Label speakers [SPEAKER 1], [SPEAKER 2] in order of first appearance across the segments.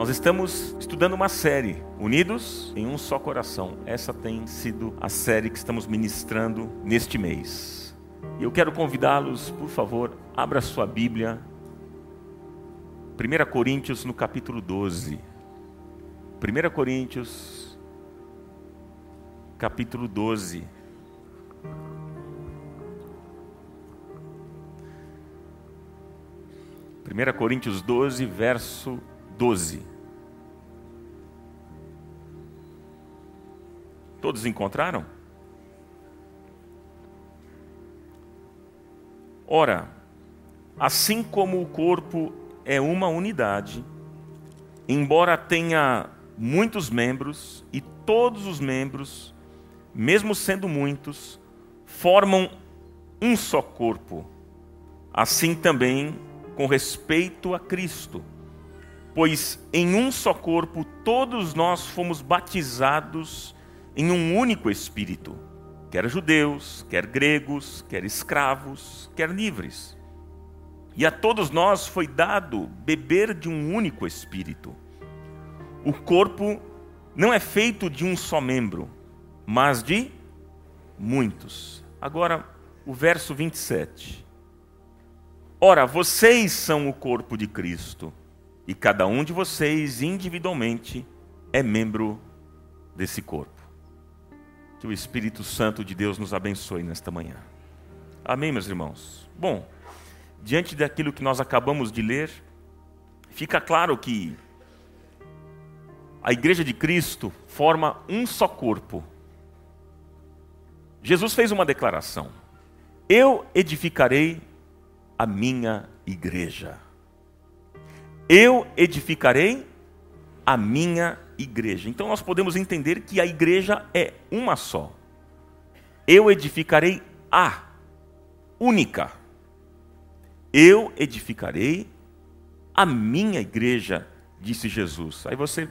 [SPEAKER 1] Nós estamos estudando uma série, Unidos em um só coração. Essa tem sido a série que estamos ministrando neste mês. E eu quero convidá-los, por favor, abra sua Bíblia 1 Coríntios no capítulo 12. 1 Coríntios, capítulo 12. Primeira Coríntios 12, verso 12. Todos encontraram? Ora, assim como o corpo é uma unidade, embora tenha muitos membros, e todos os membros, mesmo sendo muitos, formam um só corpo. Assim também com respeito a Cristo. Pois em um só corpo todos nós fomos batizados em um único Espírito, quer judeus, quer gregos, quer escravos, quer livres e a todos nós foi dado beber de um único espírito. O corpo não é feito de um só membro, mas de muitos. Agora, o verso 27. Ora, vocês são o corpo de Cristo, e cada um de vocês individualmente é membro desse corpo. Que o Espírito Santo de Deus nos abençoe nesta manhã. Amém, meus irmãos? Bom, diante daquilo que nós acabamos de ler, fica claro que a igreja de Cristo forma um só corpo. Jesus fez uma declaração: Eu edificarei a minha igreja. Eu edificarei a minha igreja. Então nós podemos entender que a igreja é uma só. Eu edificarei a única. Eu edificarei a minha igreja, disse Jesus. Aí você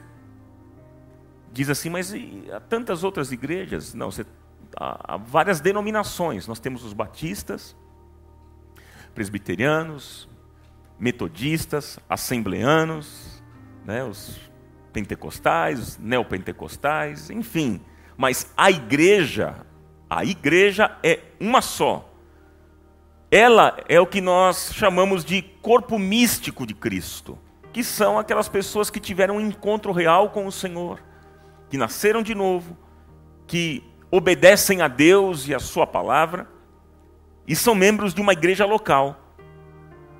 [SPEAKER 1] diz assim, mas há tantas outras igrejas? Não, você, há, há várias denominações. Nós temos os batistas, presbiterianos, metodistas, assembleanos, né, os pentecostais, os neopentecostais, enfim. Mas a igreja, a igreja é uma só. Ela é o que nós chamamos de corpo místico de Cristo, que são aquelas pessoas que tiveram um encontro real com o Senhor, que nasceram de novo, que obedecem a Deus e a Sua palavra, e são membros de uma igreja local.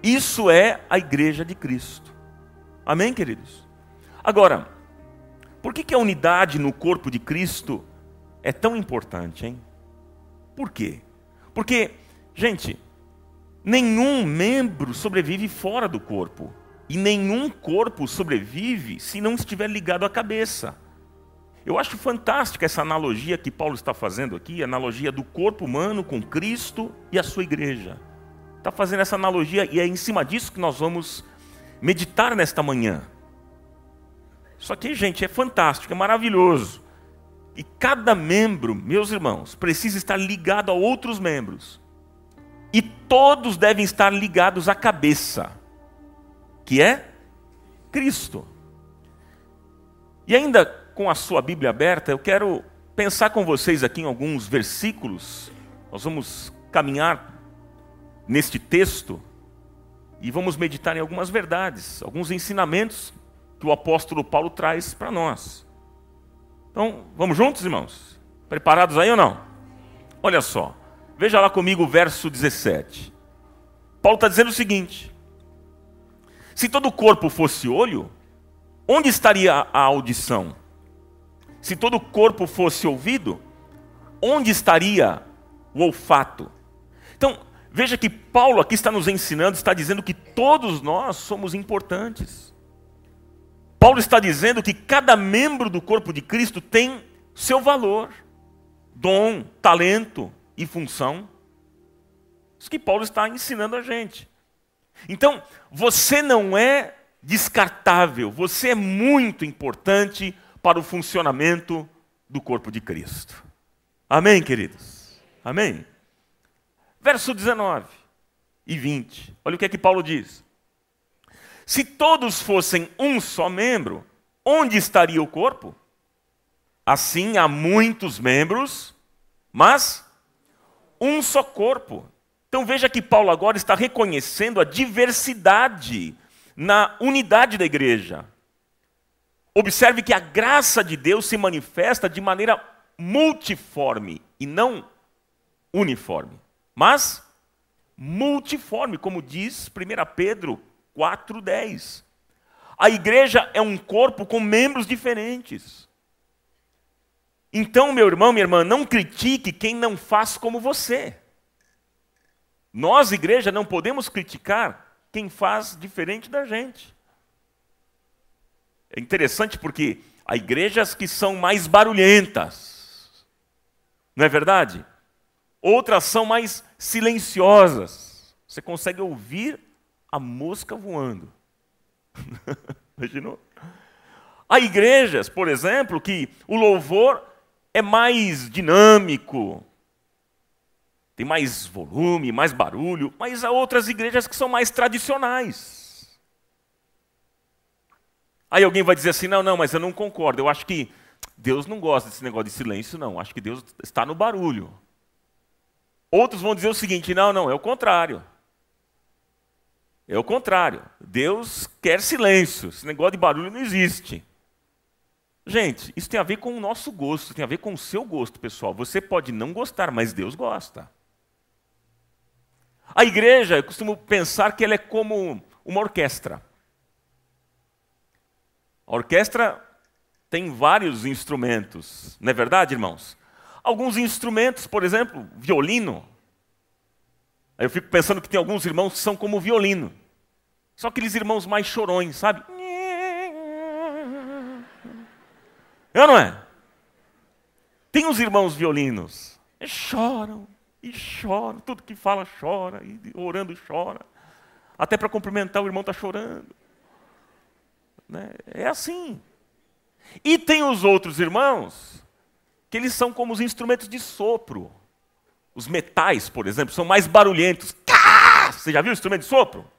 [SPEAKER 1] Isso é a igreja de Cristo. Amém, queridos? Agora, por que, que a unidade no corpo de Cristo é tão importante, hein? Por quê? Porque, gente, Nenhum membro sobrevive fora do corpo. E nenhum corpo sobrevive se não estiver ligado à cabeça. Eu acho fantástica essa analogia que Paulo está fazendo aqui, a analogia do corpo humano com Cristo e a sua igreja. Está fazendo essa analogia e é em cima disso que nós vamos meditar nesta manhã. Só que, gente, é fantástico, é maravilhoso. E cada membro, meus irmãos, precisa estar ligado a outros membros. E todos devem estar ligados à cabeça, que é Cristo. E ainda com a sua Bíblia aberta, eu quero pensar com vocês aqui em alguns versículos. Nós vamos caminhar neste texto e vamos meditar em algumas verdades, alguns ensinamentos que o apóstolo Paulo traz para nós. Então, vamos juntos, irmãos? Preparados aí ou não? Olha só, veja lá comigo o verso 17. Paulo está dizendo o seguinte: se todo o corpo fosse olho, onde estaria a audição? Se todo o corpo fosse ouvido, onde estaria o olfato? Então, veja que Paulo aqui está nos ensinando, está dizendo que todos nós somos importantes. Paulo está dizendo que cada membro do corpo de Cristo tem seu valor, dom, talento e função. Isso que Paulo está ensinando a gente. Então, você não é descartável, você é muito importante para o funcionamento do corpo de Cristo. Amém, queridos? Amém? Verso 19 e 20. Olha o que é que Paulo diz. Se todos fossem um só membro, onde estaria o corpo? Assim há muitos membros, mas um só corpo. Então veja que Paulo agora está reconhecendo a diversidade na unidade da igreja. Observe que a graça de Deus se manifesta de maneira multiforme e não uniforme, mas multiforme, como diz 1 Pedro 4,10. A igreja é um corpo com membros diferentes. Então, meu irmão, minha irmã, não critique quem não faz como você. Nós, igreja, não podemos criticar quem faz diferente da gente. É interessante porque há igrejas que são mais barulhentas, não é verdade? Outras são mais silenciosas. Você consegue ouvir a mosca voando. Imaginou? Há igrejas, por exemplo, que o louvor é mais dinâmico, tem mais volume, mais barulho, mas há outras igrejas que são mais tradicionais. Aí alguém vai dizer assim: não, não, mas eu não concordo. Eu acho que Deus não gosta desse negócio de silêncio, não. Acho que Deus está no barulho. Outros vão dizer o seguinte: não, não, é o contrário. É o contrário. Deus quer silêncio. Esse negócio de barulho não existe. Gente, isso tem a ver com o nosso gosto, tem a ver com o seu gosto, pessoal. Você pode não gostar, mas Deus gosta. A igreja, eu costumo pensar que ela é como uma orquestra. A orquestra tem vários instrumentos, não é verdade, irmãos? Alguns instrumentos, por exemplo, violino. Eu fico pensando que tem alguns irmãos que são como violino. Só aqueles irmãos mais chorões, sabe? É ou não é? Tem uns irmãos violinos, choram, e chora, tudo que fala chora, e orando chora. Até para cumprimentar o irmão está chorando. Né? É assim. E tem os outros irmãos, que eles são como os instrumentos de sopro. Os metais, por exemplo, são mais barulhentos. Você já viu o instrumento de sopro?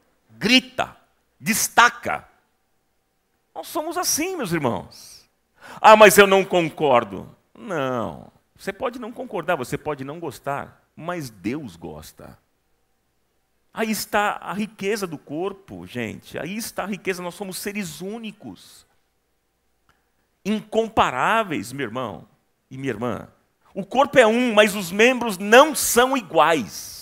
[SPEAKER 1] Grita, destaca. Nós somos assim, meus irmãos. Ah, mas eu não concordo. Não. Você pode não concordar, você pode não gostar mas Deus gosta. Aí está a riqueza do corpo, gente. Aí está a riqueza, nós somos seres únicos. Incomparáveis, meu irmão e minha irmã. O corpo é um, mas os membros não são iguais.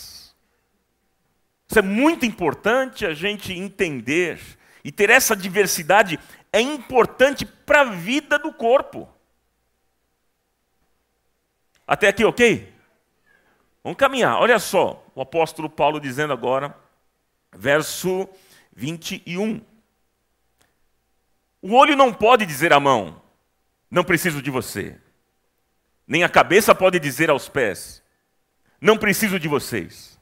[SPEAKER 1] Isso é muito importante a gente entender. E ter essa diversidade é importante para a vida do corpo. Até aqui, ok? Vamos caminhar. Olha só, o apóstolo Paulo dizendo agora, verso 21. O olho não pode dizer à mão, não preciso de você. Nem a cabeça pode dizer aos pés, não preciso de vocês.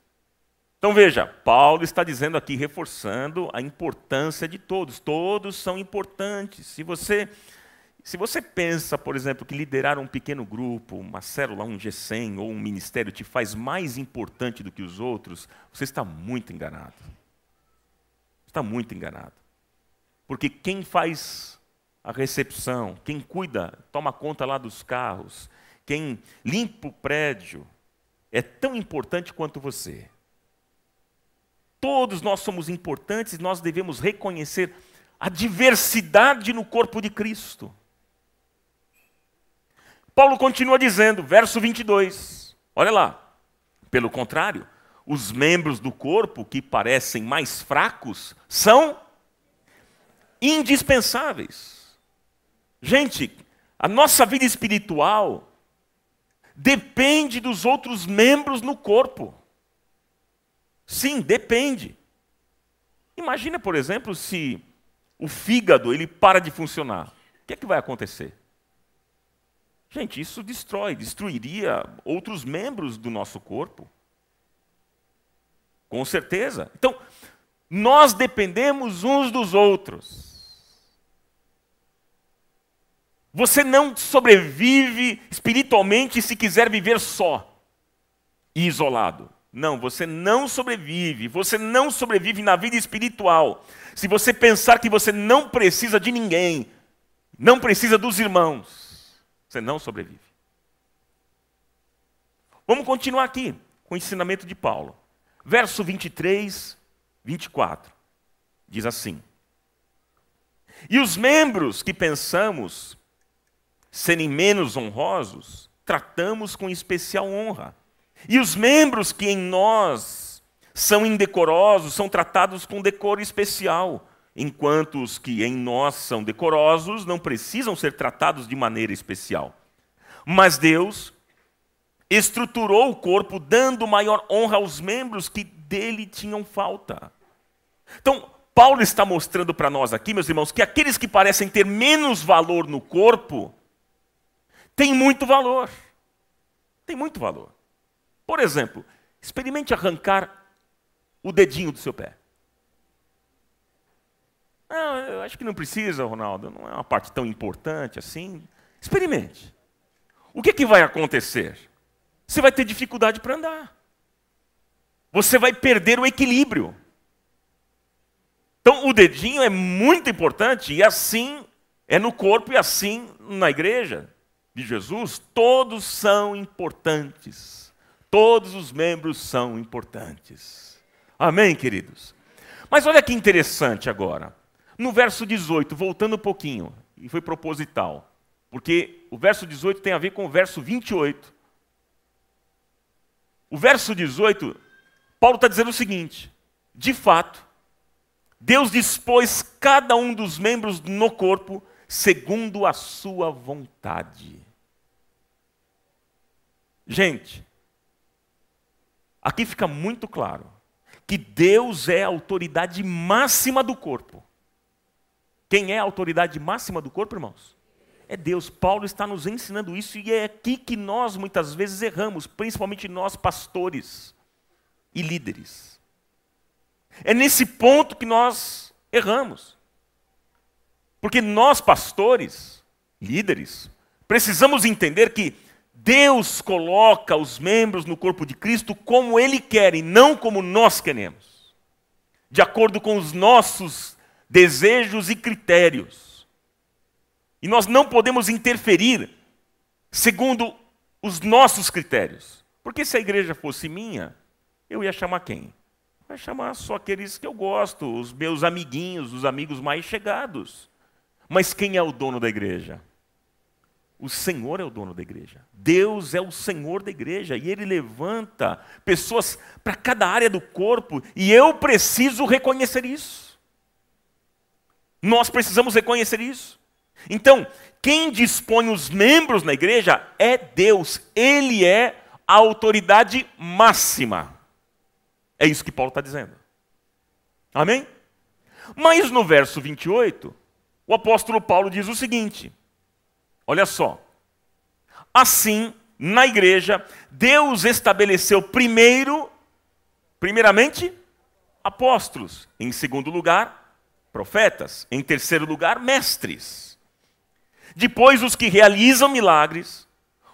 [SPEAKER 1] Então veja, Paulo está dizendo aqui, reforçando a importância de todos. Todos são importantes. Se você se você pensa, por exemplo, que liderar um pequeno grupo, uma célula, um G100 ou um ministério te faz mais importante do que os outros, você está muito enganado. Está muito enganado. Porque quem faz a recepção, quem cuida, toma conta lá dos carros, quem limpa o prédio, é tão importante quanto você. Todos nós somos importantes nós devemos reconhecer a diversidade no corpo de Cristo. Paulo continua dizendo, verso 22, olha lá. Pelo contrário, os membros do corpo que parecem mais fracos são indispensáveis. Gente, a nossa vida espiritual depende dos outros membros no corpo. Sim, depende. Imagina, por exemplo, se o fígado ele para de funcionar. O que é que vai acontecer? Gente, isso destrói, destruiria outros membros do nosso corpo. Com certeza. Então, nós dependemos uns dos outros. Você não sobrevive espiritualmente se quiser viver só e isolado. Não, você não sobrevive. Você não sobrevive na vida espiritual. Se você pensar que você não precisa de ninguém, não precisa dos irmãos, você não sobrevive. Vamos continuar aqui com o ensinamento de Paulo. Verso 23, 24. Diz assim: E os membros que pensamos serem menos honrosos, tratamos com especial honra e os membros que em nós são indecorosos são tratados com decoro especial, enquanto os que em nós são decorosos não precisam ser tratados de maneira especial. Mas Deus estruturou o corpo dando maior honra aos membros que dele tinham falta. Então, Paulo está mostrando para nós aqui, meus irmãos, que aqueles que parecem ter menos valor no corpo têm muito valor. Tem muito valor. Por exemplo, experimente arrancar o dedinho do seu pé. Não, eu acho que não precisa, Ronaldo, não é uma parte tão importante assim. Experimente. O que, que vai acontecer? Você vai ter dificuldade para andar. Você vai perder o equilíbrio. Então, o dedinho é muito importante e assim é no corpo e assim na igreja de Jesus. Todos são importantes. Todos os membros são importantes. Amém, queridos? Mas olha que interessante agora. No verso 18, voltando um pouquinho, e foi proposital, porque o verso 18 tem a ver com o verso 28. O verso 18, Paulo está dizendo o seguinte: de fato, Deus dispôs cada um dos membros no corpo segundo a sua vontade. Gente, Aqui fica muito claro que Deus é a autoridade máxima do corpo. Quem é a autoridade máxima do corpo, irmãos? É Deus. Paulo está nos ensinando isso e é aqui que nós muitas vezes erramos, principalmente nós pastores e líderes. É nesse ponto que nós erramos. Porque nós pastores, líderes, precisamos entender que Deus coloca os membros no corpo de Cristo como Ele quer e não como nós queremos, de acordo com os nossos desejos e critérios. E nós não podemos interferir segundo os nossos critérios. Porque se a igreja fosse minha, eu ia chamar quem? Eu ia chamar só aqueles que eu gosto, os meus amiguinhos, os amigos mais chegados. Mas quem é o dono da igreja? O Senhor é o dono da igreja. Deus é o Senhor da igreja. E Ele levanta pessoas para cada área do corpo. E eu preciso reconhecer isso. Nós precisamos reconhecer isso. Então, quem dispõe os membros na igreja é Deus. Ele é a autoridade máxima. É isso que Paulo está dizendo. Amém? Mas no verso 28, o apóstolo Paulo diz o seguinte. Olha só. Assim, na igreja, Deus estabeleceu primeiro, primeiramente, apóstolos. Em segundo lugar, profetas. Em terceiro lugar, mestres. Depois, os que realizam milagres,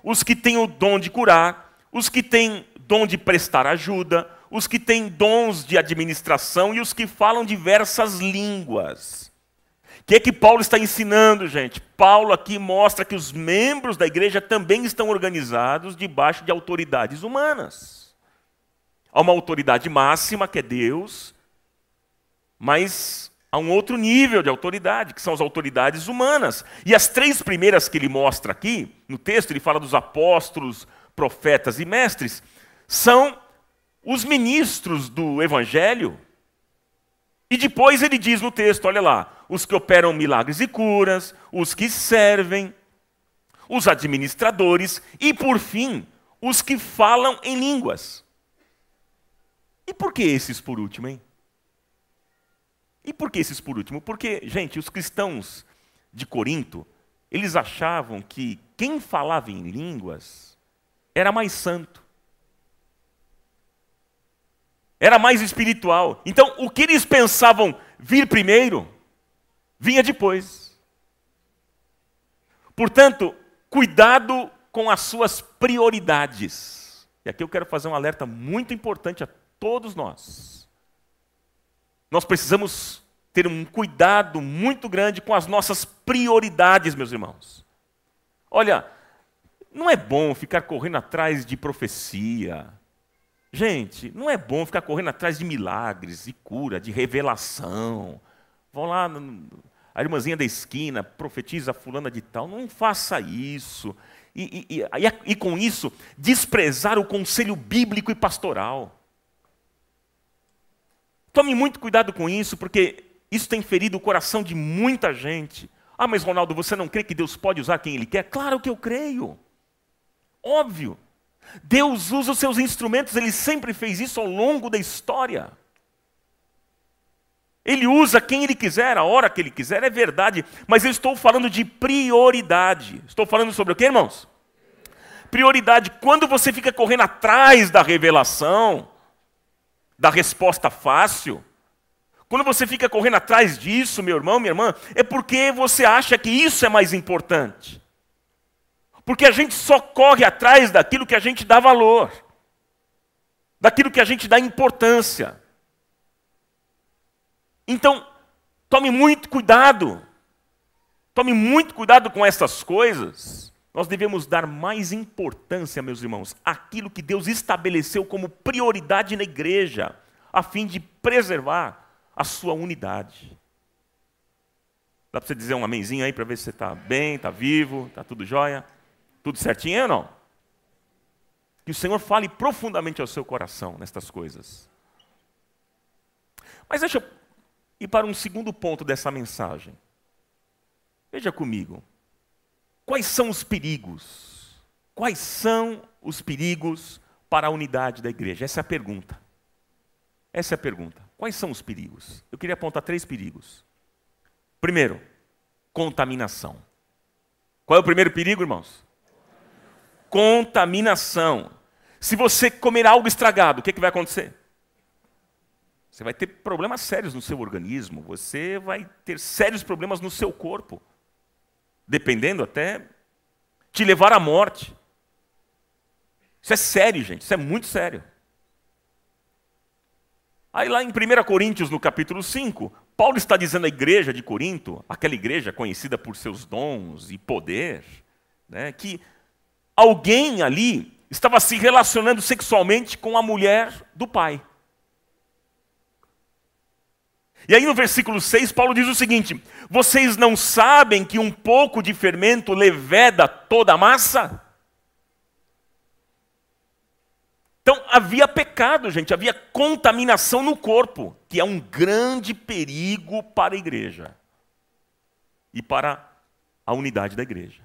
[SPEAKER 1] os que têm o dom de curar, os que têm dom de prestar ajuda, os que têm dons de administração e os que falam diversas línguas. O que é que Paulo está ensinando, gente? Paulo aqui mostra que os membros da igreja também estão organizados debaixo de autoridades humanas. Há uma autoridade máxima, que é Deus, mas há um outro nível de autoridade, que são as autoridades humanas. E as três primeiras que ele mostra aqui, no texto, ele fala dos apóstolos, profetas e mestres, são os ministros do evangelho. E depois ele diz no texto, olha lá, os que operam milagres e curas, os que servem, os administradores e, por fim, os que falam em línguas. E por que esses por último, hein? E por que esses por último? Porque, gente, os cristãos de Corinto, eles achavam que quem falava em línguas era mais santo. Era mais espiritual. Então, o que eles pensavam vir primeiro, vinha depois. Portanto, cuidado com as suas prioridades. E aqui eu quero fazer um alerta muito importante a todos nós. Nós precisamos ter um cuidado muito grande com as nossas prioridades, meus irmãos. Olha, não é bom ficar correndo atrás de profecia. Gente, não é bom ficar correndo atrás de milagres, de cura, de revelação. Vão lá, a irmãzinha da esquina profetiza fulana de tal. Não faça isso. E, e, e, e com isso, desprezar o conselho bíblico e pastoral. Tome muito cuidado com isso, porque isso tem ferido o coração de muita gente. Ah, mas Ronaldo, você não crê que Deus pode usar quem Ele quer? Claro que eu creio. Óbvio. Deus usa os seus instrumentos, Ele sempre fez isso ao longo da história. Ele usa quem Ele quiser, a hora que Ele quiser, é verdade. Mas eu estou falando de prioridade. Estou falando sobre o que, irmãos? Prioridade. Quando você fica correndo atrás da revelação, da resposta fácil. Quando você fica correndo atrás disso, meu irmão, minha irmã, é porque você acha que isso é mais importante. Porque a gente só corre atrás daquilo que a gente dá valor, daquilo que a gente dá importância. Então, tome muito cuidado, tome muito cuidado com essas coisas. Nós devemos dar mais importância, meus irmãos, àquilo que Deus estabeleceu como prioridade na igreja, a fim de preservar a sua unidade. Dá para você dizer um amenzinho aí para ver se você está bem, está vivo, está tudo jóia? Tudo certinho ou não? Que o Senhor fale profundamente ao seu coração nestas coisas. Mas deixa eu ir para um segundo ponto dessa mensagem. Veja comigo. Quais são os perigos? Quais são os perigos para a unidade da igreja? Essa é a pergunta. Essa é a pergunta. Quais são os perigos? Eu queria apontar três perigos. Primeiro, contaminação. Qual é o primeiro perigo, irmãos? Contaminação. Se você comer algo estragado, o que, é que vai acontecer? Você vai ter problemas sérios no seu organismo, você vai ter sérios problemas no seu corpo dependendo até, te levar à morte. Isso é sério, gente, isso é muito sério. Aí lá em 1 Coríntios, no capítulo 5, Paulo está dizendo à igreja de Corinto, aquela igreja conhecida por seus dons e poder, né, que alguém ali estava se relacionando sexualmente com a mulher do pai. E aí no versículo 6, Paulo diz o seguinte: Vocês não sabem que um pouco de fermento leveda toda a massa? Então havia pecado, gente, havia contaminação no corpo, que é um grande perigo para a igreja e para a unidade da igreja.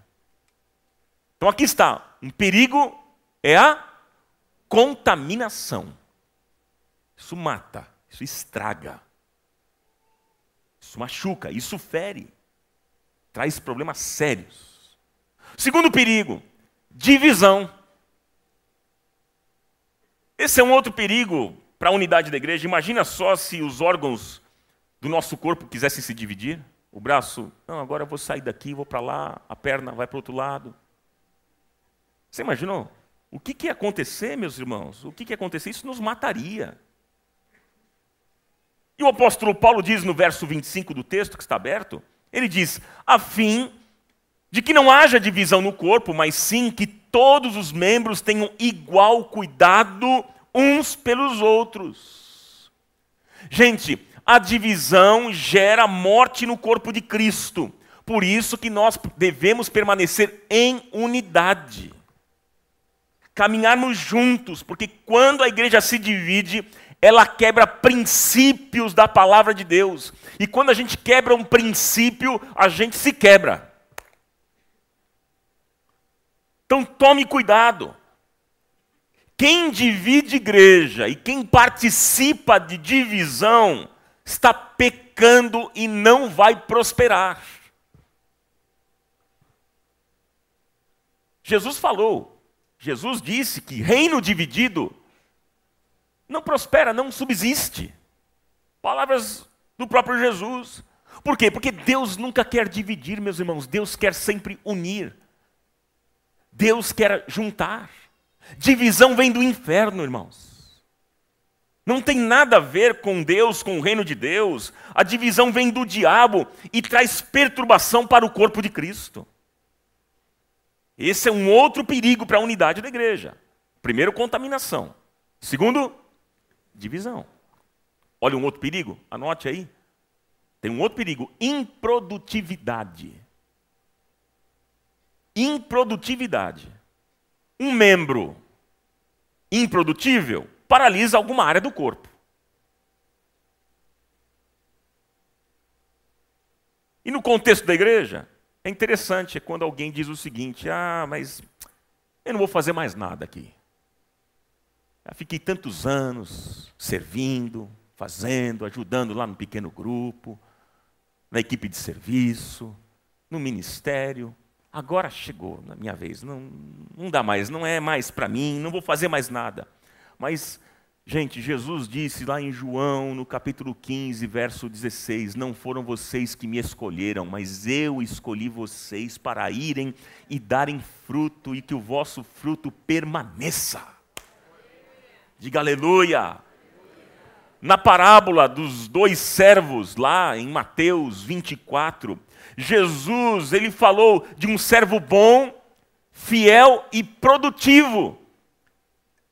[SPEAKER 1] Então aqui está, um perigo é a contaminação. Isso mata, isso estraga. Isso machuca, isso fere, traz problemas sérios. Segundo perigo, divisão. Esse é um outro perigo para a unidade da igreja. Imagina só se os órgãos do nosso corpo quisessem se dividir. O braço, não, agora eu vou sair daqui, vou para lá, a perna vai para o outro lado. Você imaginou? O que, que ia acontecer, meus irmãos? O que, que ia acontecer? Isso nos mataria. E o apóstolo Paulo diz no verso 25 do texto que está aberto, ele diz: a fim de que não haja divisão no corpo, mas sim que todos os membros tenham igual cuidado uns pelos outros. Gente, a divisão gera morte no corpo de Cristo. Por isso que nós devemos permanecer em unidade. Caminharmos juntos, porque quando a igreja se divide, ela quebra princípios da palavra de Deus. E quando a gente quebra um princípio, a gente se quebra. Então tome cuidado. Quem divide igreja e quem participa de divisão está pecando e não vai prosperar. Jesus falou, Jesus disse que reino dividido não prospera, não subsiste. Palavras do próprio Jesus. Por quê? Porque Deus nunca quer dividir, meus irmãos, Deus quer sempre unir. Deus quer juntar. Divisão vem do inferno, irmãos. Não tem nada a ver com Deus, com o reino de Deus. A divisão vem do diabo e traz perturbação para o corpo de Cristo. Esse é um outro perigo para a unidade da igreja. Primeiro, contaminação. Segundo, divisão. Olha um outro perigo, anote aí. Tem um outro perigo: improdutividade. Improdutividade. Um membro improdutível paralisa alguma área do corpo. E no contexto da igreja, é interessante quando alguém diz o seguinte: ah, mas eu não vou fazer mais nada aqui. Já fiquei tantos anos servindo, fazendo, ajudando lá no pequeno grupo, na equipe de serviço, no ministério. Agora chegou na minha vez, não, não dá mais, não é mais para mim, não vou fazer mais nada. Mas Gente, Jesus disse lá em João, no capítulo 15, verso 16: Não foram vocês que me escolheram, mas eu escolhi vocês para irem e darem fruto e que o vosso fruto permaneça. Diga aleluia. Na parábola dos dois servos, lá em Mateus 24, Jesus, ele falou de um servo bom, fiel e produtivo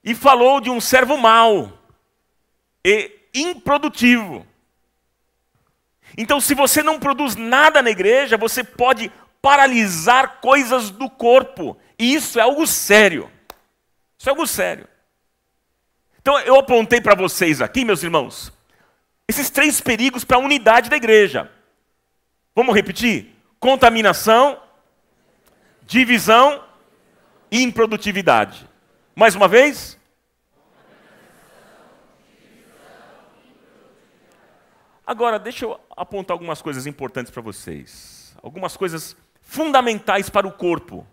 [SPEAKER 1] e falou de um servo mau e improdutivo. Então, se você não produz nada na igreja, você pode paralisar coisas do corpo. E isso é algo sério. Isso é algo sério. Então, eu apontei para vocês aqui, meus irmãos, esses três perigos para a unidade da igreja. Vamos repetir? Contaminação, divisão e improdutividade. Mais uma vez? Agora, deixa eu apontar algumas coisas importantes para vocês. Algumas coisas fundamentais para o corpo,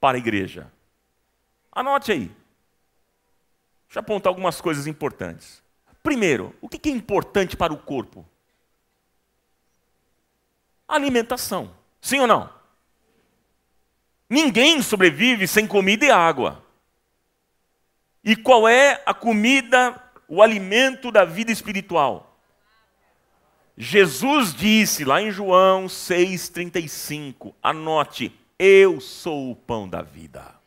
[SPEAKER 1] para a igreja. Anote aí. Deixa eu apontar algumas coisas importantes. Primeiro, o que é importante para o corpo? Alimentação. Sim ou não? Ninguém sobrevive sem comida e água. E qual é a comida, o alimento da vida espiritual? Jesus disse lá em João 6,35, anote: Eu sou o pão da vida.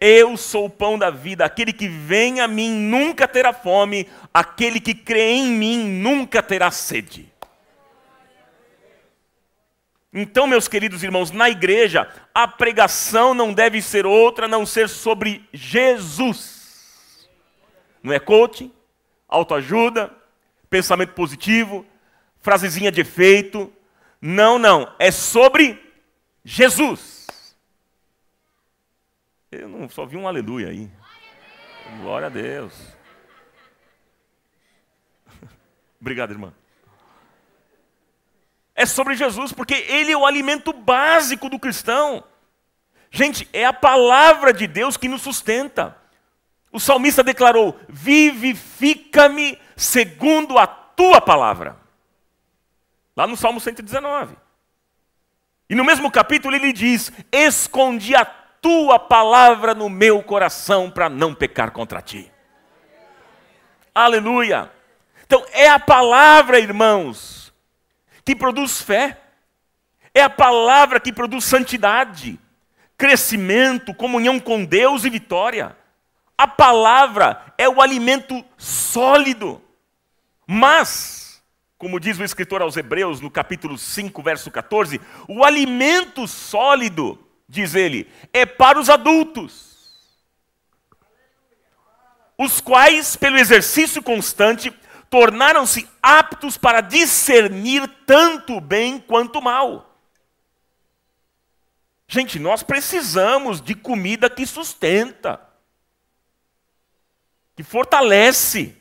[SPEAKER 1] Eu sou o pão da vida. Aquele que vem a mim nunca terá fome, aquele que crê em mim nunca terá sede. Então, meus queridos irmãos, na igreja, a pregação não deve ser outra a não ser sobre Jesus. Não é coaching, autoajuda, pensamento positivo, frasezinha de efeito. Não, não. É sobre Jesus. Eu não só vi um aleluia aí. Glória a Deus. Obrigado, irmã é sobre Jesus, porque Ele é o alimento básico do cristão. Gente, é a palavra de Deus que nos sustenta. O salmista declarou: Vivifica-me segundo a tua palavra. Lá no Salmo 119. E no mesmo capítulo ele diz: Escondi a tua palavra no meu coração para não pecar contra ti. Aleluia. Então é a palavra, irmãos, que produz fé. É a palavra que produz santidade, crescimento, comunhão com Deus e vitória. A palavra é o alimento sólido. Mas, como diz o escritor aos Hebreus, no capítulo 5, verso 14, o alimento sólido, diz ele, é para os adultos os quais, pelo exercício constante, tornaram-se aptos para discernir tanto o bem quanto o mal. Gente, nós precisamos de comida que sustenta, que fortalece.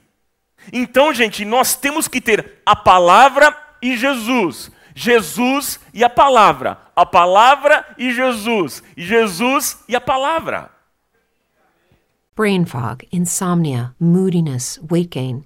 [SPEAKER 1] Então, gente, nós temos que ter a palavra e Jesus. Jesus e a palavra. A palavra e Jesus. Jesus e a palavra.
[SPEAKER 2] Brain fog, insomnia, moodiness, weight gain.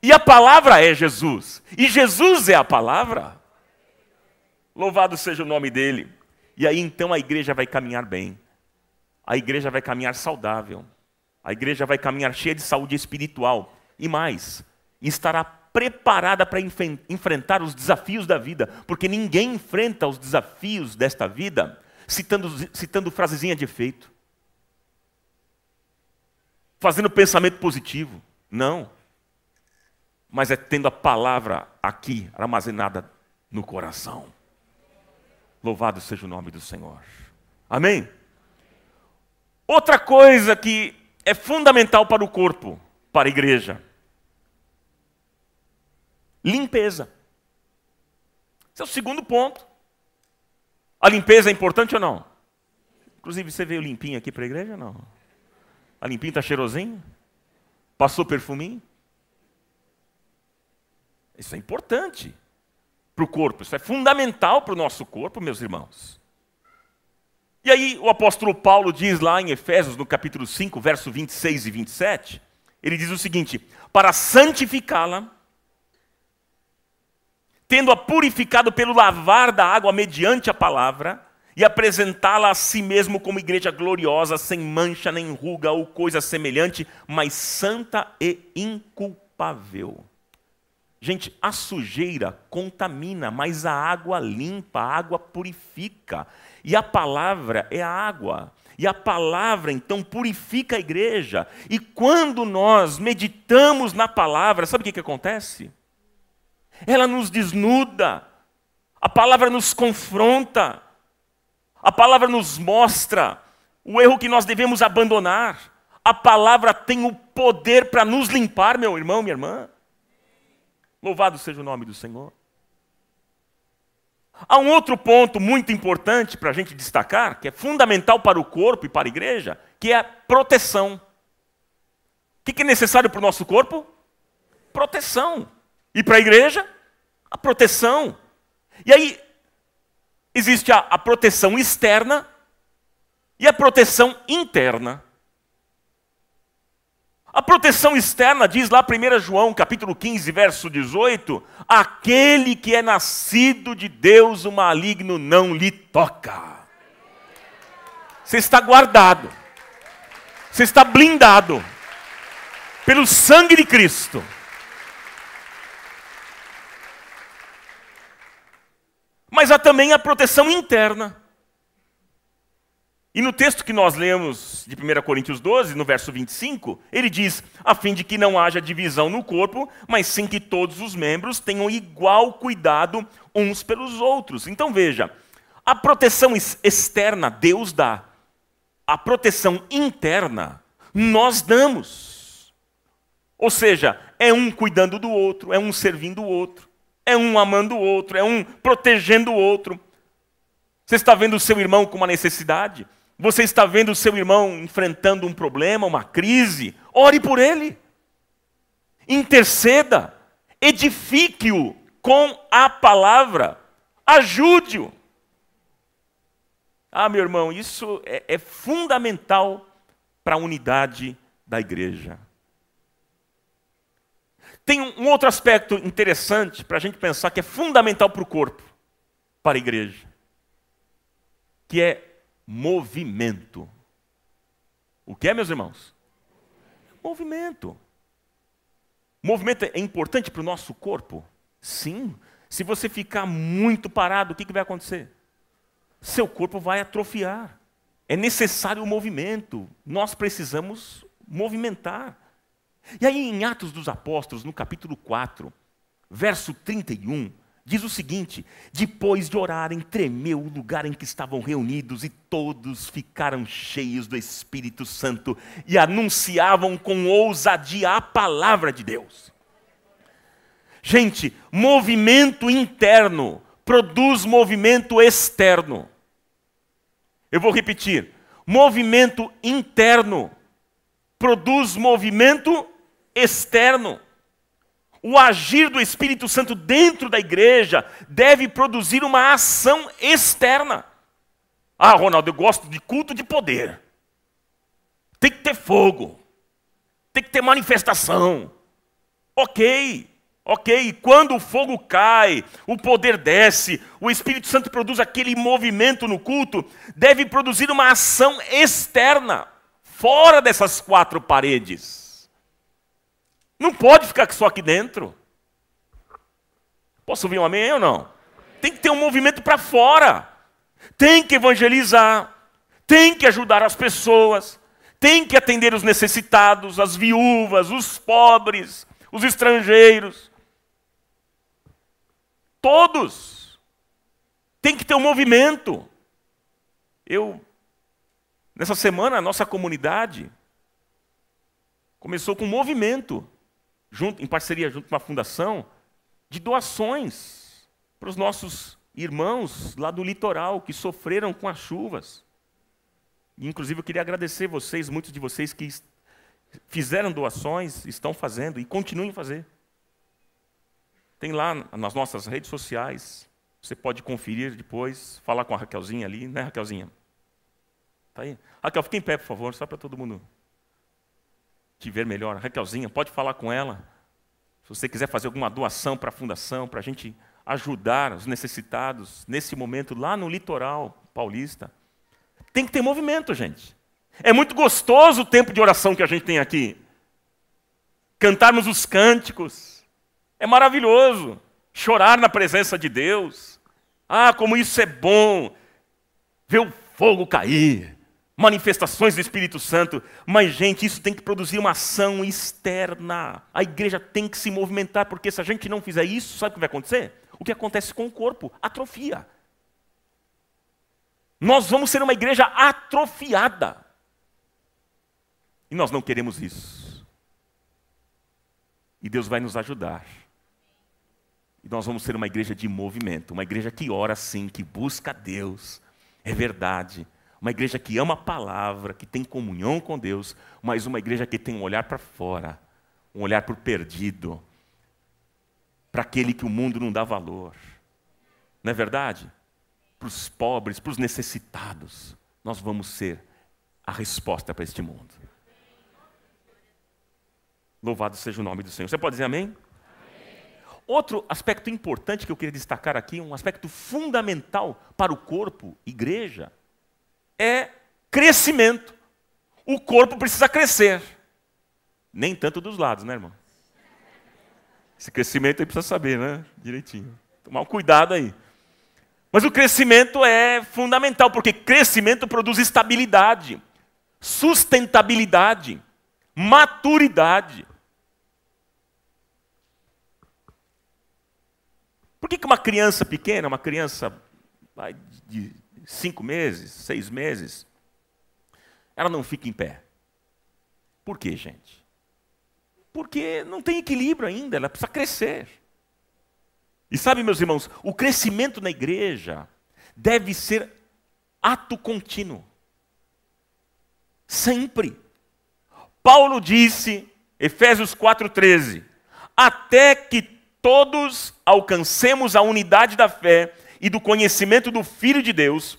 [SPEAKER 1] E a palavra é Jesus. E Jesus é a palavra. Louvado seja o nome dele. E aí então a igreja vai caminhar bem. A igreja vai caminhar saudável. A igreja vai caminhar cheia de saúde espiritual. E mais, estará preparada para enfrentar os desafios da vida, porque ninguém enfrenta os desafios desta vida citando, citando frasezinha de efeito, fazendo pensamento positivo. Não. Mas é tendo a palavra aqui, armazenada no coração. Louvado seja o nome do Senhor. Amém? Outra coisa que é fundamental para o corpo, para a igreja, Limpeza. Esse é o segundo ponto. A limpeza é importante ou não? Inclusive, você veio limpinho aqui para a igreja ou não? A limpinho está cheirosinho? Passou perfuminho? Isso é importante para o corpo, isso é fundamental para o nosso corpo, meus irmãos. E aí o apóstolo Paulo diz lá em Efésios, no capítulo 5, verso 26 e 27, ele diz o seguinte: para santificá-la tendo-a purificado pelo lavar da água mediante a palavra, e apresentá-la a si mesmo como igreja gloriosa, sem mancha nem ruga ou coisa semelhante, mas santa e inculpável. Gente, a sujeira contamina, mas a água limpa, a água purifica. E a palavra é a água. E a palavra então purifica a igreja. E quando nós meditamos na palavra, sabe o que, que acontece? ela nos desnuda, a palavra nos confronta, a palavra nos mostra o erro que nós devemos abandonar. A palavra tem o poder para nos limpar, meu irmão, minha irmã. Louvado seja o nome do Senhor. Há um outro ponto muito importante para a gente destacar, que é fundamental para o corpo e para a igreja, que é a proteção. O que é necessário para o nosso corpo? Proteção. E para a igreja, a proteção. E aí, existe a, a proteção externa e a proteção interna. A proteção externa diz lá 1 João, capítulo 15, verso 18: aquele que é nascido de Deus, o maligno não lhe toca. Você está guardado. Você está blindado pelo sangue de Cristo. Mas há também a proteção interna. E no texto que nós lemos de 1 Coríntios 12, no verso 25, ele diz: a fim de que não haja divisão no corpo, mas sim que todos os membros tenham igual cuidado uns pelos outros. Então veja, a proteção externa Deus dá, a proteção interna nós damos. Ou seja, É um cuidando do outro, é um servindo o outro, é um amando o outro, é um protegendo o outro. Você está vendo o seu irmão com uma necessidade? Você está vendo o seu irmão enfrentando um problema, uma crise? Ore por ele. Interceda. Edifique-o com a palavra. Ajude-o. Ah, meu irmão, isso é, é fundamental para a unidade da igreja. Tem um outro aspecto interessante para a gente pensar que é fundamental para o corpo, para a igreja, que é movimento. O que é, meus irmãos? Movimento. Movimento é importante para o nosso corpo? Sim. Se você ficar muito parado, o que, que vai acontecer? Seu corpo vai atrofiar. É necessário o movimento. Nós precisamos movimentar. E aí, em Atos dos Apóstolos, no capítulo 4, verso 31, diz o seguinte: Depois de orarem, tremeu o lugar em que estavam reunidos, e todos ficaram cheios do Espírito Santo e anunciavam com ousadia a palavra de Deus. Gente, movimento interno produz movimento externo. Eu vou repetir: movimento interno produz movimento externo. O agir do Espírito Santo dentro da igreja deve produzir uma ação externa. Ah, Ronaldo, eu gosto de culto de poder. Tem que ter fogo. Tem que ter manifestação. Ok. Ok, quando o fogo cai, o poder desce, o Espírito Santo produz aquele movimento no culto, deve produzir uma ação externa, fora dessas quatro paredes. Não pode ficar só aqui dentro. Posso ouvir um amém ou não? Tem que ter um movimento para fora. Tem que evangelizar, tem que ajudar as pessoas, tem que atender os necessitados, as viúvas, os pobres, os estrangeiros. Todos. Tem que ter um movimento. Eu, nessa semana, a nossa comunidade começou com um movimento, junto, em parceria junto com a fundação, de doações para os nossos irmãos lá do litoral que sofreram com as chuvas. E, inclusive, eu queria agradecer vocês, muitos de vocês que fizeram doações, estão fazendo e continuem a fazer. Tem lá nas nossas redes sociais. Você pode conferir depois, falar com a Raquelzinha ali, né, Raquelzinha? Tá aí? Raquel, fique em pé, por favor, só para todo mundo te ver melhor. Raquelzinha, pode falar com ela. Se você quiser fazer alguma doação para a fundação, para a gente ajudar os necessitados nesse momento lá no litoral paulista. Tem que ter movimento, gente. É muito gostoso o tempo de oração que a gente tem aqui. Cantarmos os cânticos, é maravilhoso chorar na presença de Deus. Ah, como isso é bom! Ver o fogo cair, manifestações do Espírito Santo. Mas, gente, isso tem que produzir uma ação externa. A igreja tem que se movimentar, porque se a gente não fizer isso, sabe o que vai acontecer? O que acontece com o corpo? Atrofia. Nós vamos ser uma igreja atrofiada. E nós não queremos isso. E Deus vai nos ajudar. E nós vamos ser uma igreja de movimento, uma igreja que ora sim, que busca Deus. É verdade. Uma igreja que ama a palavra, que tem comunhão com Deus, mas uma igreja que tem um olhar para fora, um olhar para o perdido, para aquele que o mundo não dá valor. Não é verdade? Para os pobres, para os necessitados. Nós vamos ser a resposta para este mundo. Louvado seja o nome do Senhor. Você pode dizer amém? Outro aspecto importante que eu queria destacar aqui, um aspecto fundamental para o corpo, igreja, é crescimento. O corpo precisa crescer. Nem tanto dos lados, né, irmão? Esse crescimento aí precisa saber, né? Direitinho. Tomar cuidado aí. Mas o crescimento é fundamental, porque crescimento produz estabilidade, sustentabilidade, maturidade. Por que, uma criança pequena, uma criança de cinco meses, seis meses, ela não fica em pé? Por quê, gente? Porque não tem equilíbrio ainda, ela precisa crescer. E sabe, meus irmãos, o crescimento na igreja deve ser ato contínuo. Sempre. Paulo disse, Efésios 4,13: Até que todos alcancemos a unidade da fé e do conhecimento do Filho de Deus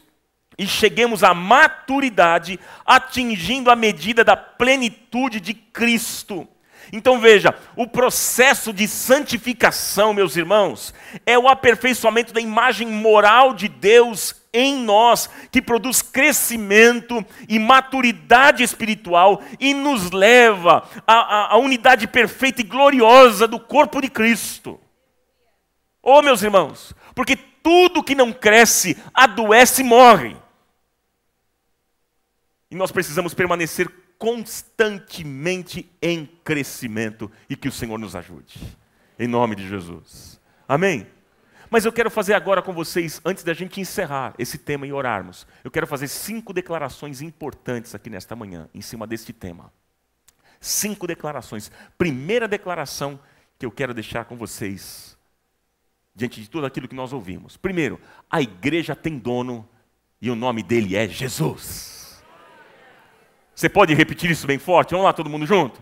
[SPEAKER 1] e cheguemos à maturidade, atingindo a medida da plenitude de Cristo. Então veja, o processo de santificação, meus irmãos, é o aperfeiçoamento da imagem moral de Deus em nós, que produz crescimento e maturidade espiritual e nos leva à, à, à unidade perfeita e gloriosa do corpo de Cristo. Oh, meus irmãos, porque tudo que não cresce adoece e morre. E nós precisamos permanecer constantemente em crescimento e que o Senhor nos ajude. Em nome de Jesus. Amém? Mas eu quero fazer agora com vocês, antes da gente encerrar esse tema e orarmos, eu quero fazer cinco declarações importantes aqui nesta manhã, em cima deste tema. Cinco declarações. Primeira declaração que eu quero deixar com vocês, diante de tudo aquilo que nós ouvimos. Primeiro, a igreja tem dono e o nome dele é Jesus. Você pode repetir isso bem forte? Vamos lá, todo mundo junto?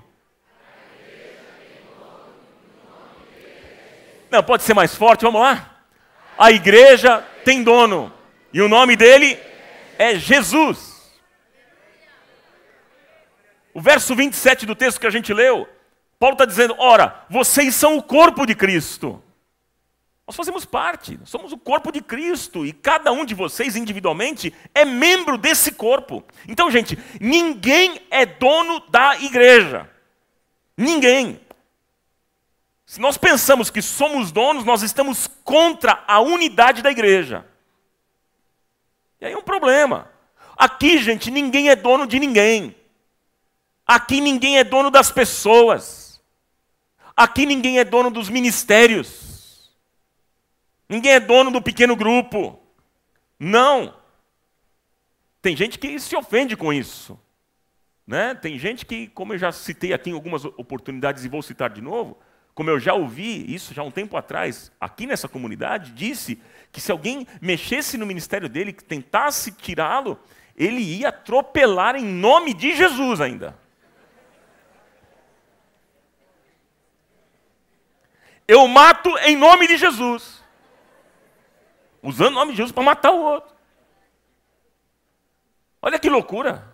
[SPEAKER 1] Não, pode ser mais forte, vamos lá? A igreja tem dono, e o nome dele é Jesus. O verso 27 do texto que a gente leu, Paulo está dizendo: ora, vocês são o corpo de Cristo. Nós fazemos parte, somos o corpo de Cristo e cada um de vocês individualmente é membro desse corpo. Então, gente, ninguém é dono da igreja. Ninguém. Se nós pensamos que somos donos, nós estamos contra a unidade da igreja. E aí é um problema. Aqui, gente, ninguém é dono de ninguém. Aqui ninguém é dono das pessoas. Aqui ninguém é dono dos ministérios. Ninguém é dono do pequeno grupo. Não. Tem gente que se ofende com isso. Né? Tem gente que, como eu já citei aqui em algumas oportunidades e vou citar de novo, como eu já ouvi isso já um tempo atrás, aqui nessa comunidade, disse que se alguém mexesse no ministério dele, que tentasse tirá-lo, ele ia atropelar em nome de Jesus ainda. Eu mato em nome de Jesus usando o nome de Jesus para matar o outro. Olha que loucura.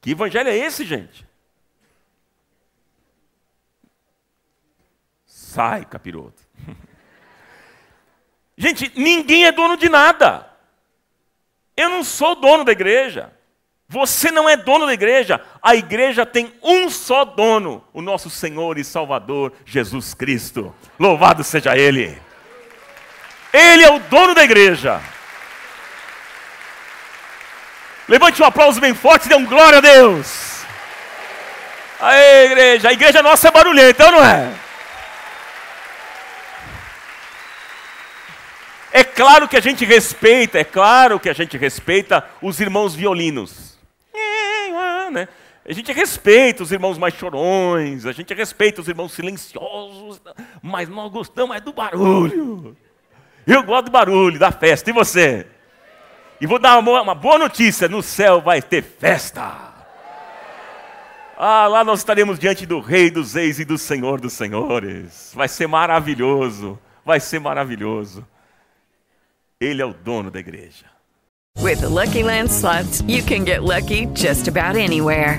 [SPEAKER 1] Que evangelho é esse, gente? Sai, capiroto. Gente, ninguém é dono de nada. Eu não sou dono da igreja. Você não é dono da igreja. A igreja tem um só dono, o nosso Senhor e Salvador Jesus Cristo. Louvado seja Ele. Ele é o dono da igreja. Levante um aplauso bem forte e dê um glória a Deus. Aê, igreja. A igreja nossa é barulhenta, não é? É claro que a gente respeita, é claro que a gente respeita os irmãos violinos. Né? A gente respeita os irmãos mais chorões, a gente respeita os irmãos silenciosos, mas nós gostamos é do barulho. Eu gosto do barulho, da festa. E você? E vou dar uma, boa notícia: no céu vai ter festa. Ah, lá nós estaremos diante do Rei dos Reis e do Senhor dos Senhores. Vai ser maravilhoso. Vai ser maravilhoso. Ele é o dono da igreja.
[SPEAKER 3] With the Lucky Land slots, you can get lucky just about anywhere.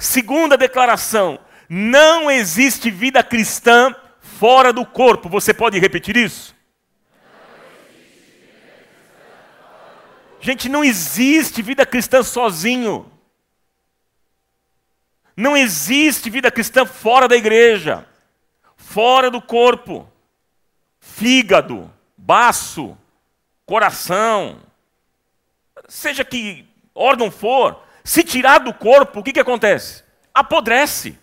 [SPEAKER 1] Segunda declaração: não existe vida cristã fora do corpo. Você pode repetir isso? Gente, não existe vida cristã sozinho. Não existe vida cristã fora da igreja, fora do corpo. Fígado, baço, coração, seja que órgão for, se tirar do corpo, o que, que acontece? Apodrece.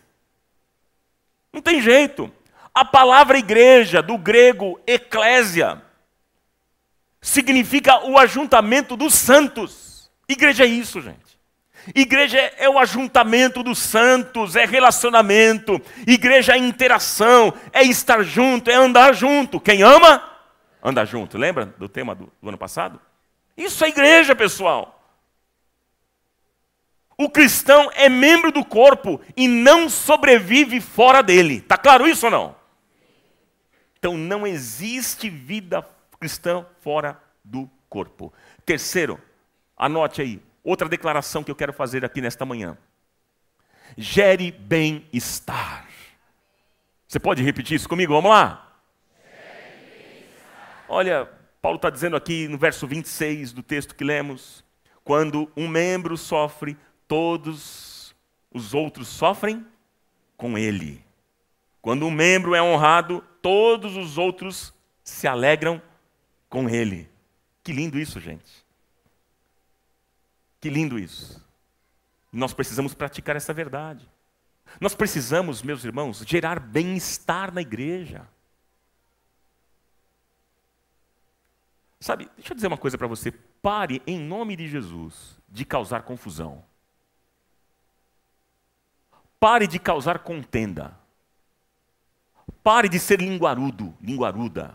[SPEAKER 1] Não tem jeito. A palavra igreja, do grego eclésia, significa o ajuntamento dos santos. Igreja é isso, gente. Igreja é o ajuntamento dos santos, é relacionamento. Igreja é interação, é estar junto, é andar junto. Quem ama, anda junto. Lembra do tema do, do ano passado? Isso é igreja, pessoal. O cristão é membro do corpo e não sobrevive fora dele. Está claro isso ou não? Então não existe vida cristã fora do corpo. Terceiro, anote aí, outra declaração que eu quero fazer aqui nesta manhã. Gere bem-estar. Você pode repetir isso comigo? Vamos lá? Olha, Paulo está dizendo aqui no verso 26 do texto que lemos: quando um membro sofre, todos os outros sofrem com ele. Quando um membro é honrado, todos os outros se alegram com ele. Que lindo isso, gente. Que lindo isso. Nós precisamos praticar essa verdade. Nós precisamos, meus irmãos, gerar bem-estar na igreja. Sabe, deixa eu dizer uma coisa para você. Pare, em nome de Jesus, de causar confusão. Pare de causar contenda. Pare de ser linguarudo, linguaruda.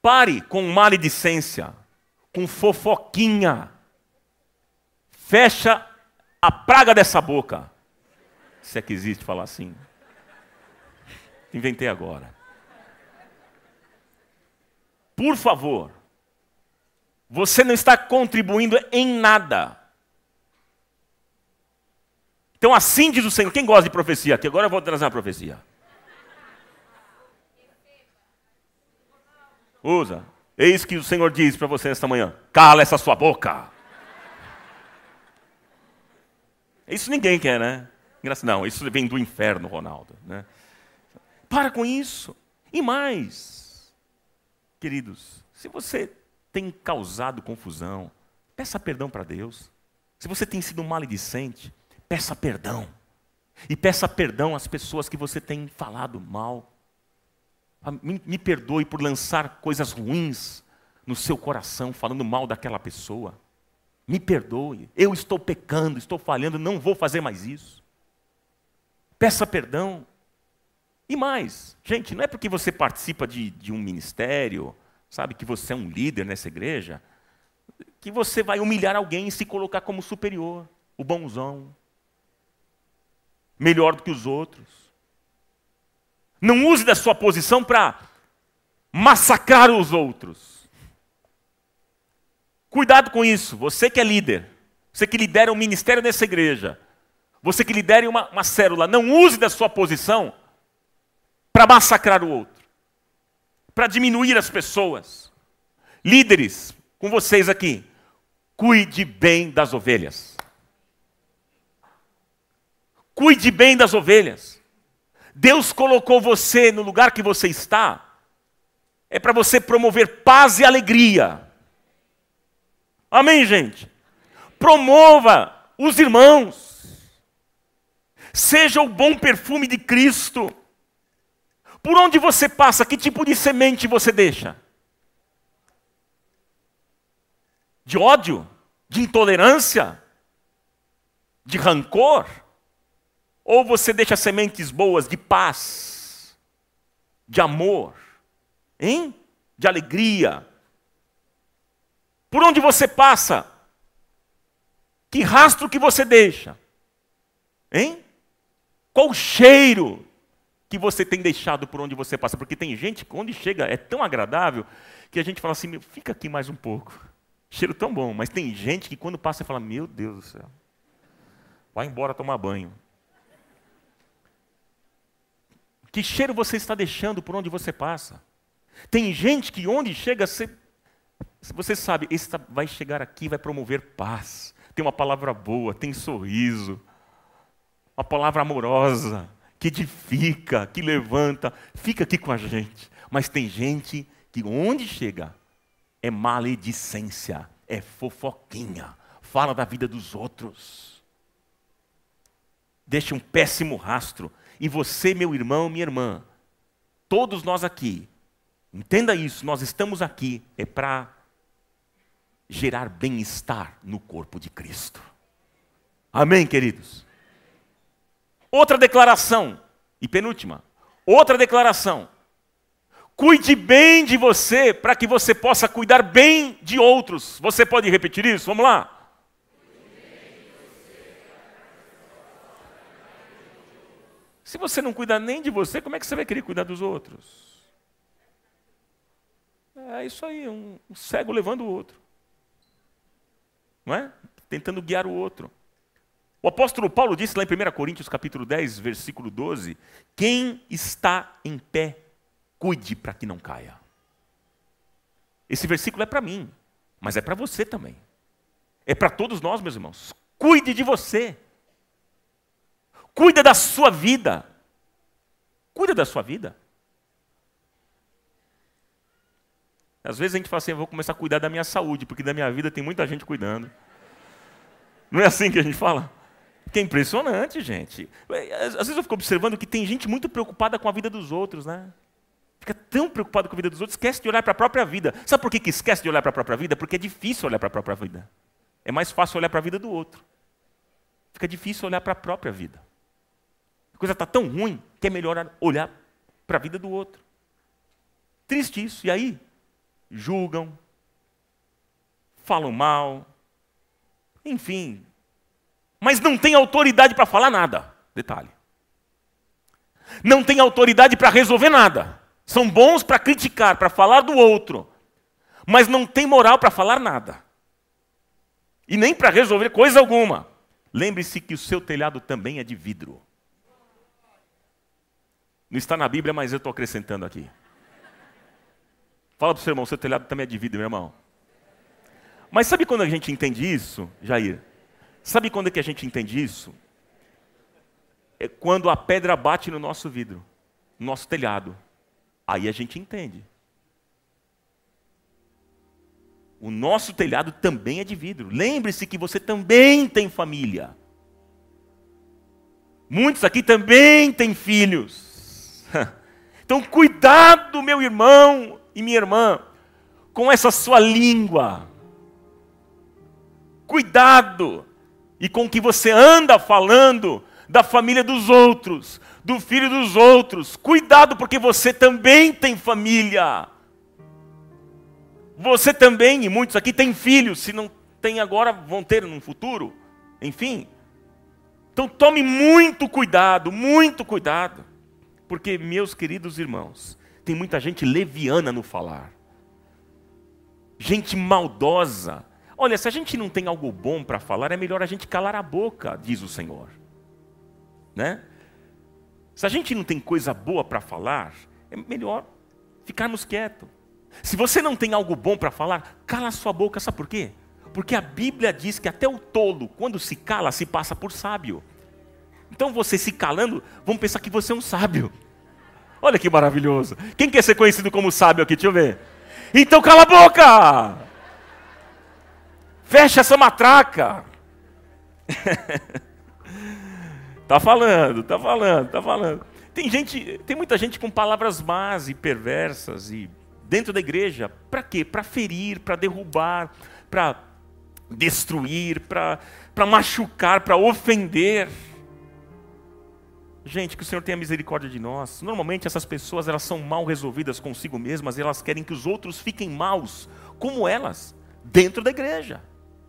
[SPEAKER 1] Pare com maledicência, com fofoquinha. Fecha a praga dessa boca. Se é que existe falar assim. Inventei agora. Por favor, você não está contribuindo em nada. Então, assim diz o Senhor. Quem gosta de profecia aqui? Agora eu vou trazer uma profecia. Usa. Eis que o Senhor diz para você nesta manhã: cala essa sua boca. Isso ninguém quer, né? Não, isso vem do inferno, Ronaldo. Né? Para com isso. E mais, queridos, se você tem causado confusão, peça perdão para Deus. Se você tem sido maledicente, peça perdão. E peça perdão às pessoas que você tem falado mal. Ah, me, me perdoe por lançar coisas ruins no seu coração, falando mal daquela pessoa. Me perdoe, eu estou pecando, estou falhando, não vou fazer mais isso. Peça perdão. E mais, gente, não é porque você participa de, de um ministério, sabe, que você é um líder nessa igreja, que você vai humilhar alguém e se colocar como superior, o bonzão, melhor do que os outros. Não use da sua posição para massacrar os outros. Cuidado com isso. Você que é líder, você que lidera um ministério nessa igreja, você que lidera uma, uma célula, não use da sua posição para massacrar o outro, para diminuir as pessoas. Líderes, com vocês aqui, cuide bem das ovelhas. Cuide bem das ovelhas. Deus colocou você no lugar que você está, é para você promover paz e alegria. Amém, gente? Promova os irmãos. Seja o bom perfume de Cristo. Por onde você passa, que tipo de semente você deixa? De ódio? De intolerância? De rancor? Ou você deixa sementes boas de paz, de amor, hein? De alegria. Por onde você passa? Que rastro que você deixa? Hein? Qual o cheiro que você tem deixado por onde você passa? Porque tem gente que onde chega é tão agradável que a gente fala assim, fica aqui mais um pouco. Cheiro tão bom, mas tem gente que quando passa fala, meu Deus do céu, vai embora tomar banho. Que cheiro você está deixando por onde você passa? Tem gente que onde chega, você, você sabe, esse tá, vai chegar aqui, vai promover paz. tem uma palavra boa, tem sorriso, uma palavra amorosa, que edifica, que levanta, fica aqui com a gente. Mas tem gente que onde chega é maledicência, é fofoquinha, fala da vida dos outros. Deixa um péssimo rastro. E você, meu irmão, minha irmã, todos nós aqui, entenda isso, nós estamos aqui é para gerar bem-estar no corpo de Cristo. Amém, queridos? Outra declaração, e penúltima, outra declaração. Cuide bem de você para que você possa cuidar bem de outros. Você pode repetir isso? Vamos lá. Se você não cuida nem de você, como é que você vai querer cuidar dos outros? É isso aí, um, cego levando o outro. Não é? Tentando guiar o outro. O apóstolo Paulo disse lá em 1 Coríntios capítulo 10, versículo 12: Quem está em pé, cuide para que não caia. Esse versículo é para mim, mas é para você também. É para todos nós, meus irmãos. Cuide de você. Cuida da sua vida. Cuida da sua vida. Às vezes a gente fala assim, vou começar a cuidar da minha saúde, porque da minha vida tem muita gente cuidando. Não é assim que a gente fala? Que é impressionante, gente. Às vezes eu fico observando que tem gente muito preocupada com a vida dos outros, né? Fica tão preocupado com a vida dos outros, esquece de olhar para a própria vida. Sabe por que, que esquece de olhar para a própria vida? Porque é difícil olhar para a própria vida. É mais fácil olhar para a vida do outro. Fica difícil olhar para a própria vida. Coisa está tão ruim que é melhor olhar para a vida do outro. Triste isso. E aí, julgam, falam mal, enfim, mas não tem autoridade para falar nada. Detalhe. Não tem autoridade para resolver nada. São bons para criticar, para falar do outro, mas não tem moral para falar nada. E nem para resolver coisa alguma. Lembre-se que o seu telhado também é de vidro. Não está na Bíblia, mas eu estou acrescentando aqui. Fala para o seu irmão, seu telhado também é de vidro, meu irmão. Mas sabe quando a gente entende isso, Jair? Sabe quando é que a gente entende isso? É quando a pedra bate no nosso vidro, no nosso telhado. Aí a gente entende. O nosso telhado também é de vidro. Lembre-se que você também tem família. Muitos aqui também têm filhos. Então, cuidado, meu irmão e minha irmã, com essa sua língua. Cuidado e com que você anda falando da família dos outros, do filho dos outros. Cuidado, porque você também tem família. Você também, e muitos aqui têm filhos, se não tem agora, vão ter no futuro. Enfim. Então tome muito cuidado, muito cuidado. Porque, meus queridos irmãos, tem muita gente leviana no falar. Gente maldosa, Olha, se a gente não tem algo bom para falar, é melhor a gente calar a boca, diz o Senhor. Né? Se a gente não tem coisa boa para falar, é melhor ficarmos quietos. Se você não tem algo bom para falar, cala a sua boca, sabe por quê? Porque a Bíblia diz que até o tolo, quando se cala, se passa por sábio. Então você se calando, vamos pensar que você é um sábio. Olha que maravilhoso. Quem quer ser conhecido como sábio aqui? Deixa eu ver. Então cala a boca! Fecha essa matraca. tá falando, tá falando, tá falando. Tem gente, tem muita gente com palavras más e perversas e dentro da igreja, para quê? Para ferir, para derrubar, para destruir, para machucar, para ofender. Gente, que o Senhor tenha misericórdia de nós. Normalmente essas pessoas elas são mal resolvidas consigo mesmas, e elas querem que os outros fiquem maus, como elas, dentro da igreja.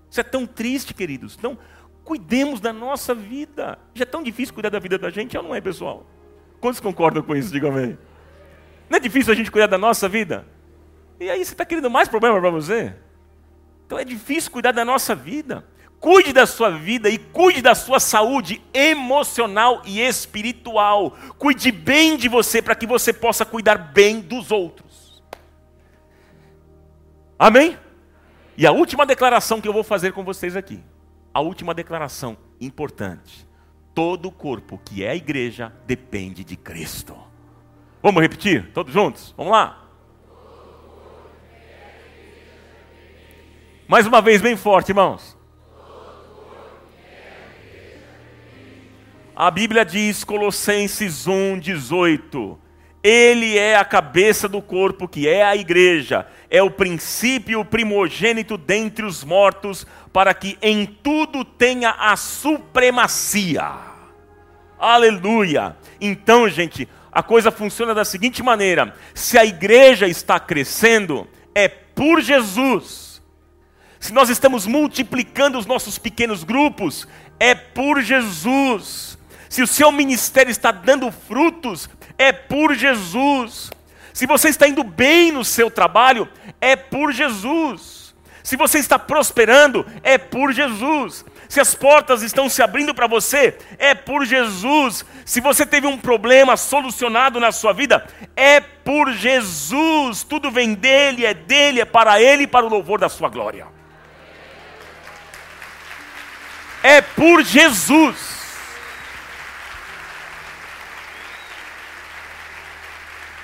[SPEAKER 1] Isso é tão triste, queridos. Então, cuidemos da nossa vida. Já é tão difícil cuidar da vida da gente, ou não é, pessoal? Quantos concordam com isso? Diga amém. Não é difícil a gente cuidar da nossa vida? E aí você está querendo mais problema para você? Então é difícil cuidar da nossa vida. Cuide da sua vida e cuide da sua saúde emocional e espiritual. Cuide bem de você para que você possa cuidar bem dos outros. Amém? E a última declaração que eu vou fazer com vocês aqui. a última declaração importante. Todo o corpo que é a igreja depende de Cristo. Vamos repetir? Todos juntos? Vamos lá. Mais uma vez, bem forte, irmãos. A Bíblia diz, Colossenses 1, 18: Ele é a cabeça do corpo, que é a igreja, é o princípio primogênito dentre os mortos, para que em tudo tenha a supremacia. Aleluia! Então, gente, a coisa funciona da seguinte maneira: se a igreja está crescendo, é por Jesus. Se nós estamos multiplicando os nossos pequenos grupos, é por Jesus se o seu ministério está dando frutos, é por Jesus. Se você está indo bem no seu trabalho, é por Jesus. Se você está prosperando, é por Jesus. Se as portas estão se abrindo para você, é por Jesus. Se você teve um problema solucionado na sua vida, é por Jesus. Tudo vem dele, é dele, é para ele e para o louvor da sua glória. É por Jesus.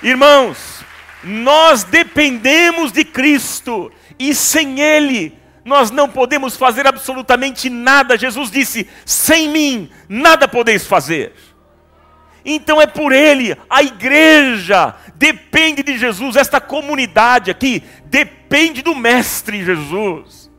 [SPEAKER 1] Irmãos, nós dependemos de Cristo e sem Ele nós não podemos fazer absolutamente nada. Jesus disse: sem mim nada podeis fazer. Então é por Ele, a igreja depende de Jesus, esta comunidade aqui depende do Mestre Jesus.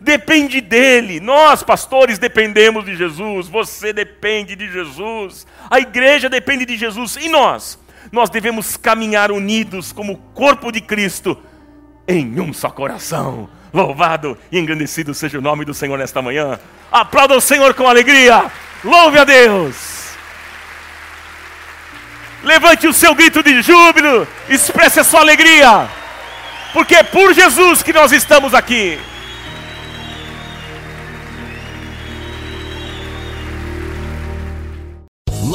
[SPEAKER 1] Depende dele, nós pastores dependemos de Jesus, você depende de Jesus, a igreja depende de Jesus, e nós? Nós devemos caminhar unidos como corpo de Cristo em um só coração. Louvado e engrandecido seja o nome do Senhor nesta manhã. Aplauda o Senhor com alegria. Louve a Deus. Levante o seu grito de júbilo, expresse a sua alegria, porque é por Jesus que nós estamos aqui.